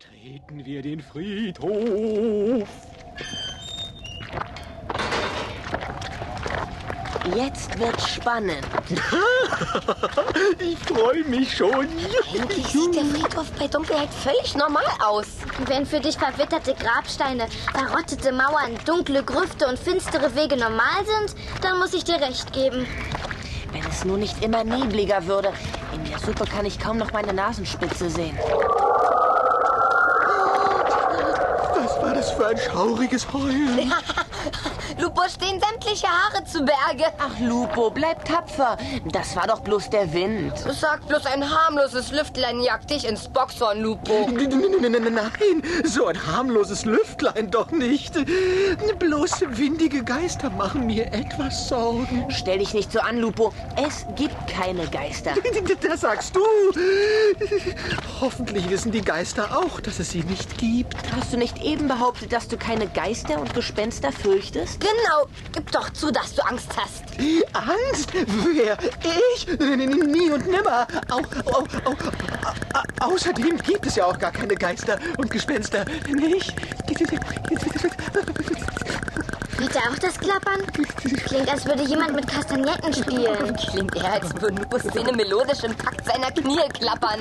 Betreten wir den Friedhof. Jetzt wird's spannend. ich freue mich schon. Eigentlich sieht der Friedhof bei Dunkelheit völlig normal aus. Wenn für dich verwitterte Grabsteine, verrottete Mauern, dunkle Grüfte und finstere Wege normal sind, dann muss ich dir recht geben. Wenn es nur nicht immer nebliger würde. In der Suppe kann ich kaum noch meine Nasenspitze sehen. Für ein schauriges Heulen? Lupo stehen sämtliche Haare zu Berge. Ach, Lupo, bleib tapfer. Das war doch bloß der Wind. Sagt bloß ein harmloses Lüftlein jagt dich ins Boxhorn, Lupo. Nein, so ein harmloses Lüftlein doch nicht. Bloß windige Geister machen mir etwas Sorgen. Stell dich nicht so an, Lupo. Es gibt keine Geister. Das sagst du. Hoffentlich wissen die Geister auch, dass es sie nicht gibt. Hast du nicht eben behauptet, dass du keine Geister und Gespenster fürchtest? Genau. Gib doch zu, dass du Angst hast. Angst? Wer? Ich? Nie und nimmer. Au, au, au, au, außerdem gibt es ja auch gar keine Geister und Gespenster. Nicht? Hört er auch das Klappern? Klingt, als würde jemand mit Kastagnetten spielen. Klingt eher, als würden Lupus Zähne melodisch im Takt seiner Knie klappern.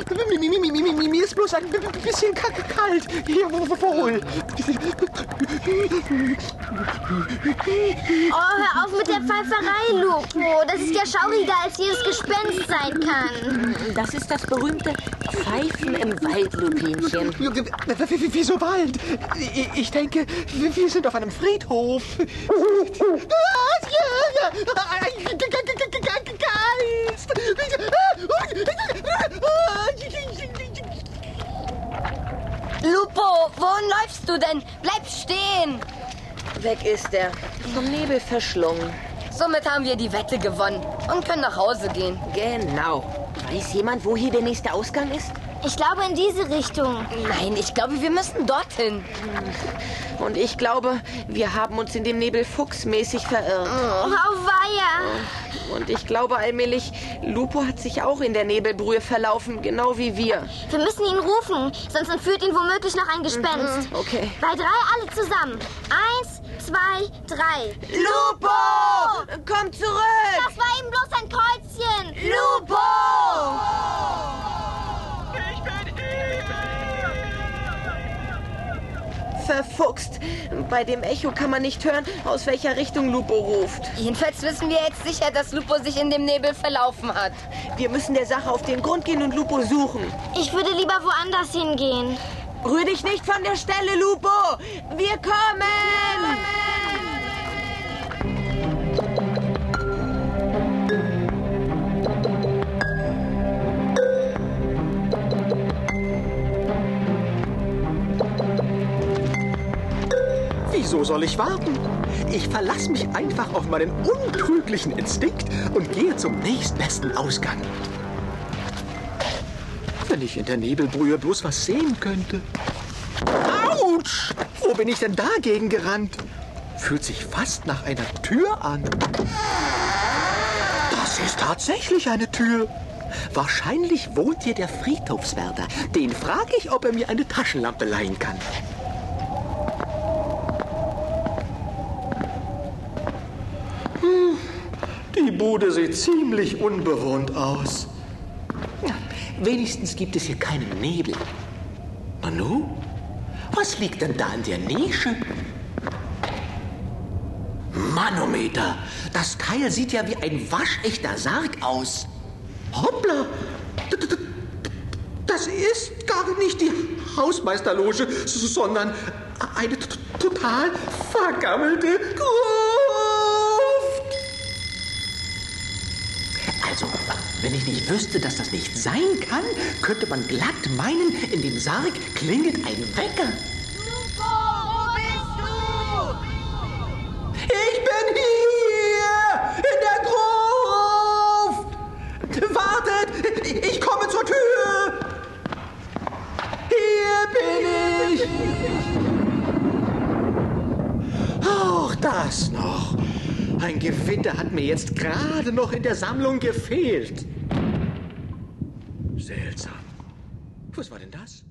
Mir ist bloß ein bisschen kalt. Jawohl. Oh, hör auf mit der Pfeiferei, Lupo. Das ist ja schauriger, als jedes Gespenst sein kann. Das ist das berühmte Pfeifen im Wald, Lupinchen. Wieso Wald? Ich denke, wir sind auf einem Friedhof. Geist! Lupo, wohin läufst du denn? Bleib stehen! Weg ist er. Vom Nebel verschlungen. Somit haben wir die Wette gewonnen und können nach Hause gehen. Genau. Weiß jemand, wo hier der nächste Ausgang ist? Ich glaube in diese Richtung. Nein, ich glaube, wir müssen dorthin. Und ich glaube, wir haben uns in dem Nebel fuchsmäßig verirrt. Oh, weia. Und ich glaube allmählich, Lupo hat sich auch in der Nebelbrühe verlaufen, genau wie wir. Wir müssen ihn rufen, sonst entführt ihn womöglich noch ein Gespenst. Okay. Bei drei alle zusammen. Eins, zwei, drei. Lupo! Komm zurück! Das war eben bloß ein Kreuzchen. Lupo! Ich bin hier! Verfuchst. Bei dem Echo kann man nicht hören, aus welcher Richtung Lupo ruft. Jedenfalls wissen wir jetzt sicher, dass Lupo sich in dem Nebel verlaufen hat. Wir müssen der Sache auf den Grund gehen und Lupo suchen. Ich würde lieber woanders hingehen. Rühr dich nicht von der Stelle, Lupo! Wir kommen! Wieso soll ich warten? Ich verlasse mich einfach auf meinen untrüglichen Instinkt und gehe zum nächstbesten Ausgang. Wenn ich in der Nebelbrühe bloß was sehen könnte. Autsch! Wo bin ich denn dagegen gerannt? Fühlt sich fast nach einer Tür an. Das ist tatsächlich eine Tür. Wahrscheinlich wohnt hier der Friedhofswärter. Den frage ich, ob er mir eine Taschenlampe leihen kann. Hm, Die Bude sieht ziemlich unbewohnt aus. Ja, wenigstens gibt es hier keinen Nebel. Manu? Was liegt denn da in der Nische? Manometer! Das Teil sieht ja wie ein waschechter Sarg aus. Hoppla! Das ist gar nicht die Hausmeisterloge, sondern eine total vergammelte Gruft. Also, wenn ich nicht wüsste, dass das nicht sein kann, könnte man glatt meinen, in dem Sarg klingelt ein Wecker. Lupo, wo bist Ich bin hier! In der Gruft! Wartet! Ich komme zur Tür! Hier bin ich! Auch das noch. Ein Gewitter hat mir jetzt gerade noch in der Sammlung gefehlt. Seltsam. Was war denn das?